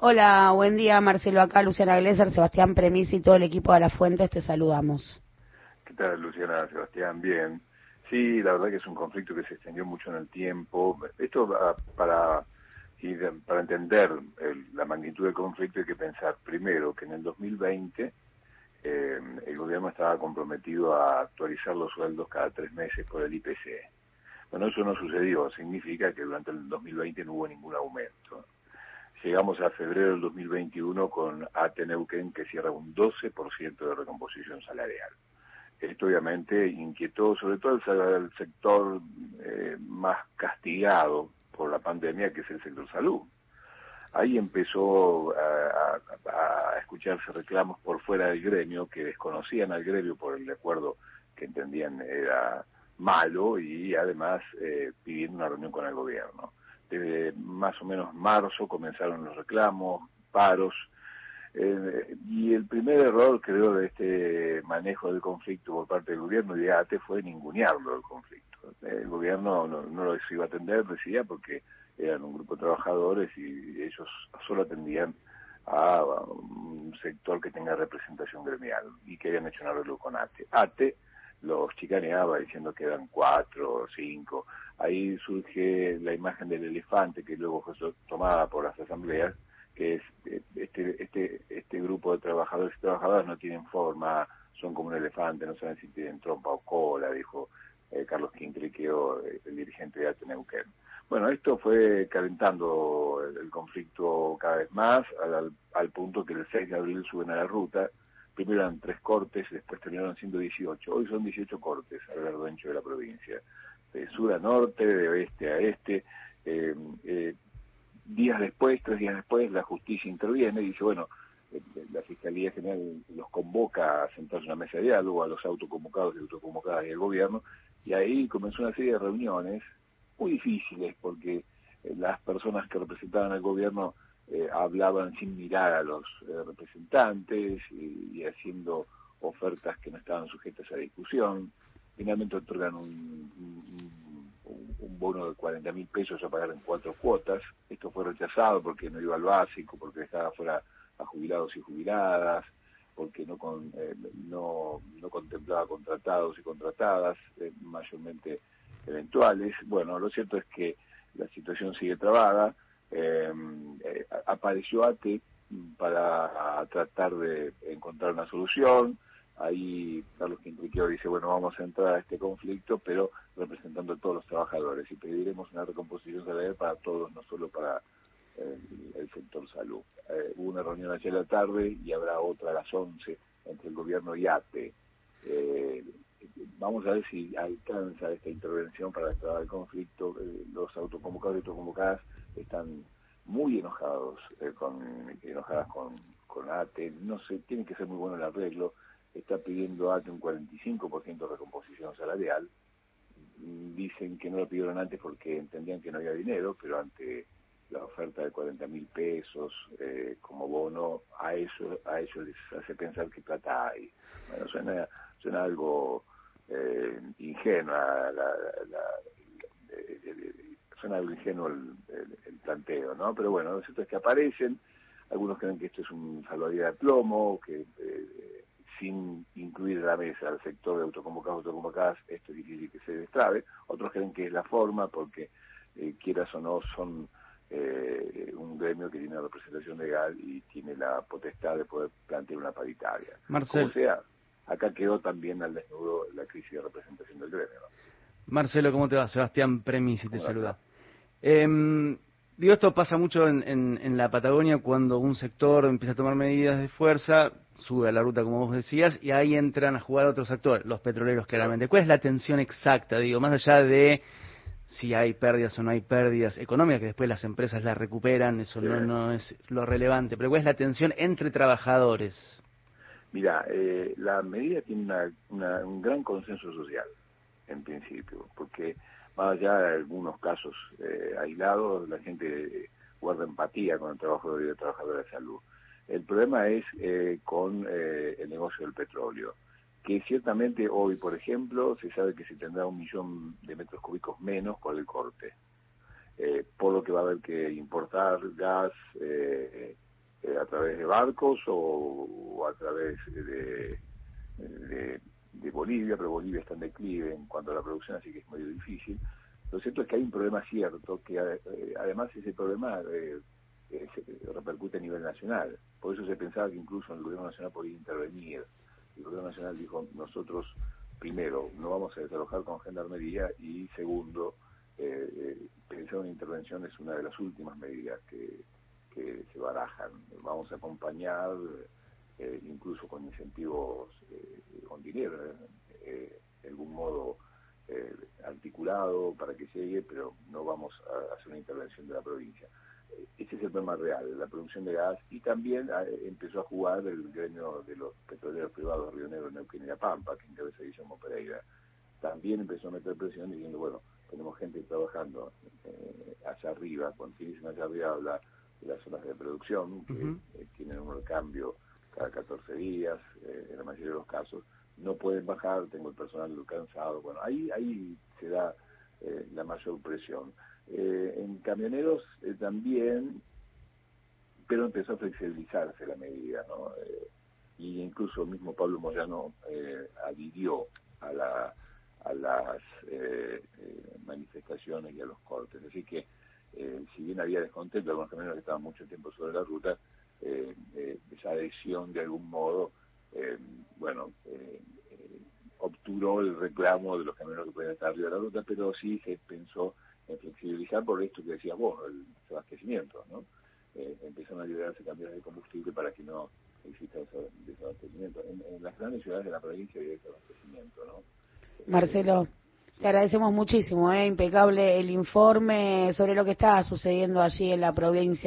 Hola, buen día Marcelo, acá Luciana Glesser, Sebastián Premis y todo el equipo de La Fuentes, te saludamos. ¿Qué tal Luciana, Sebastián? Bien. Sí, la verdad que es un conflicto que se extendió mucho en el tiempo. Esto para, para entender la magnitud del conflicto hay que pensar primero que en el 2020 eh, el gobierno estaba comprometido a actualizar los sueldos cada tres meses por el IPC. Bueno, eso no sucedió, significa que durante el 2020 no hubo ningún aumento llegamos a febrero del 2021 con Ateneuquén que cierra un 12% de recomposición salarial. Esto obviamente inquietó sobre todo el, sector eh, más castigado por la pandemia, que es el sector salud. Ahí empezó a, escucharse reclamos por fuera del gremio que desconocían al gremio por el acuerdo que entendían era malo y además eh, pidiendo una reunión con el gobierno desde más o menos marzo comenzaron los reclamos, paros, eh, y el primer error, creo, de este manejo del conflicto por parte del gobierno y de ATE fue ningunearlo el conflicto. El gobierno no, no lo iba a atender, decía, porque eran un grupo de trabajadores y ellos solo atendían a un sector que tenga representación gremial y que habían hecho un arreglo con ATE. ATE los chicaneaba diciendo que eran cuatro o cinco. Ahí surge la imagen del elefante que luego fue tomada por las asambleas, que es eh, este, este, este grupo de trabajadores y trabajadoras no tienen forma, son como un elefante, no saben si tienen trompa o cola, dijo eh, Carlos Quintriqueo, el dirigente de Ateneuquén. Bueno, esto fue calentando el, conflicto cada vez más, al, al punto que el 6 de abril suben a la ruta, primero eran tres cortes, después terminaron siendo 18. Hoy son 18 cortes a lo ancho de la provincia, de sur a norte, de oeste a este. Eh, eh, días después, tres días después, la justicia interviene y dice, bueno, eh, la Fiscalía General los convoca a sentarse en una mesa de diálogo a los autoconvocados y autoconvocadas y el gobierno, y ahí comenzó una serie de reuniones muy difíciles porque las personas que representaban al gobierno eh, hablaban sin mirar a los eh, representantes y, haciendo ofertas que no estaban sujetas a discusión. Finalmente otorgan un, bono de 40 mil pesos a pagar en cuatro cuotas. Esto fue rechazado porque no iba al básico, porque dejaba fuera a jubilados y jubiladas, porque no, con, eh, no, no contemplaba contratados y contratadas, mayormente eventuales. Bueno, lo cierto es que la situación sigue trabada eh, apareció ATE para tratar de encontrar una solución. Ahí Carlos Quintriqueo dice, bueno, vamos a entrar a este conflicto, pero representando a todos los trabajadores y pediremos una recomposición salarial para todos, no solo para eh, el sector salud. Eh, hubo una reunión ayer a la tarde y habrá otra a las 11 entre el gobierno y ATE. Eh, vamos a ver si alcanza esta intervención para destrabar el conflicto. los autoconvocados y autoconvocadas están muy enojados, eh, con, enojadas con, con ATE, no sé, tiene que ser muy bueno el arreglo, está pidiendo ATE un 45% de recomposición salarial, dicen que no lo pidieron antes porque entendían que no había dinero, pero ante la oferta de 40 mil pesos eh, como bono, a eso a ellos les hace pensar que plata hay. Bueno, suena, suena algo eh, ingenua la, la, suena algo ingenuo el, planteo, ¿no? Pero bueno, lo cierto es que aparecen, algunos creen que esto es un salvavidas de plomo, que eh, sin incluir a la mesa al sector de autoconvocados autoconvocadas, esto es difícil que se destrabe, otros creen que es la forma porque eh, quieras o no son eh, un gremio que tiene representación legal y tiene la potestad de poder plantear una paritaria. Marcelo. sea, acá quedó también al desnudo la crisis de representación del gremio. Marcelo, ¿cómo te va? Sebastián Premisi te saluda. Eh, digo, esto pasa mucho en, en, la Patagonia cuando un sector empieza a tomar medidas de fuerza, sube a la ruta, como vos decías, y ahí entran a jugar otros actores, los petroleros claramente. ¿Cuál es la tensión exacta, digo, más allá de si hay pérdidas o no hay pérdidas económicas, que después las empresas las recuperan, eso no, no, es lo relevante, pero ¿cuál es la tensión entre trabajadores? Mira, eh, la medida tiene un gran consenso social, en principio, porque más allá de algunos casos eh, aislados, la gente guarda empatía con el trabajo de trabajadores de salud. El problema es eh, con eh, el negocio del petróleo, que ciertamente hoy, por ejemplo, se sabe que se tendrá un millón de metros cúbicos menos por el corte. por lo que va a haber que importar gas a través de barcos o, a través de, Bolivia, pero Bolivia está en declive en cuanto a la producción, así que es medio difícil. Lo cierto es que hay un problema cierto, que además ese problema repercute a nivel nacional. Por eso se pensaba que incluso el gobierno nacional podía intervenir. El gobierno nacional dijo, nosotros, primero, no vamos a desalojar con gendarmería y segundo, eh, eh, pensar una intervención es una de las últimas medidas que, que se barajan. Vamos a acompañar, eh, incluso con incentivos, eh, con dinero, de algún modo articulado para que llegue, pero no vamos a hacer una intervención de la provincia. Ese es el problema real, la producción de gas, y también ah, empezó a jugar el gremio de los petroleros privados Río Negro, Neuquén y La Pampa, que encabeza Guillermo Pereira, también empezó a meter presión diciendo, bueno, tenemos gente trabajando eh, hacia arriba, cuando se dicen hacia arriba habla de las zonas de producción, que eh, tienen un recambio cada 14 días, eh, en la mayoría de los casos, no pueden bajar, tengo el personal cansado, bueno, ahí, ahí se da la mayor presión. Eh, en camioneros eh, también, pero empezó a flexibilizarse la medida, ¿no? Eh, y incluso el mismo Pablo Moyano adhirió a, la, a las manifestaciones y a los cortes. Así que, si bien había descontento, algunos camioneros que estaban mucho tiempo sobre la ruta, esa adhesión de algún modo, bueno, obturó el reclamo de los camioneros que podían estar arriba de la ruta, pero sí se pensó flexibilizar por esto que decías vos, el desabastecimiento, ¿no? Eh, empiezan a liberarse camiones de combustible para que no exista ese desabastecimiento. En, las grandes ciudades de la provincia hay desabastecimiento, ¿no? Marcelo, te agradecemos muchísimo, ¿eh? impecable el informe sobre lo que está sucediendo allí en la provincia.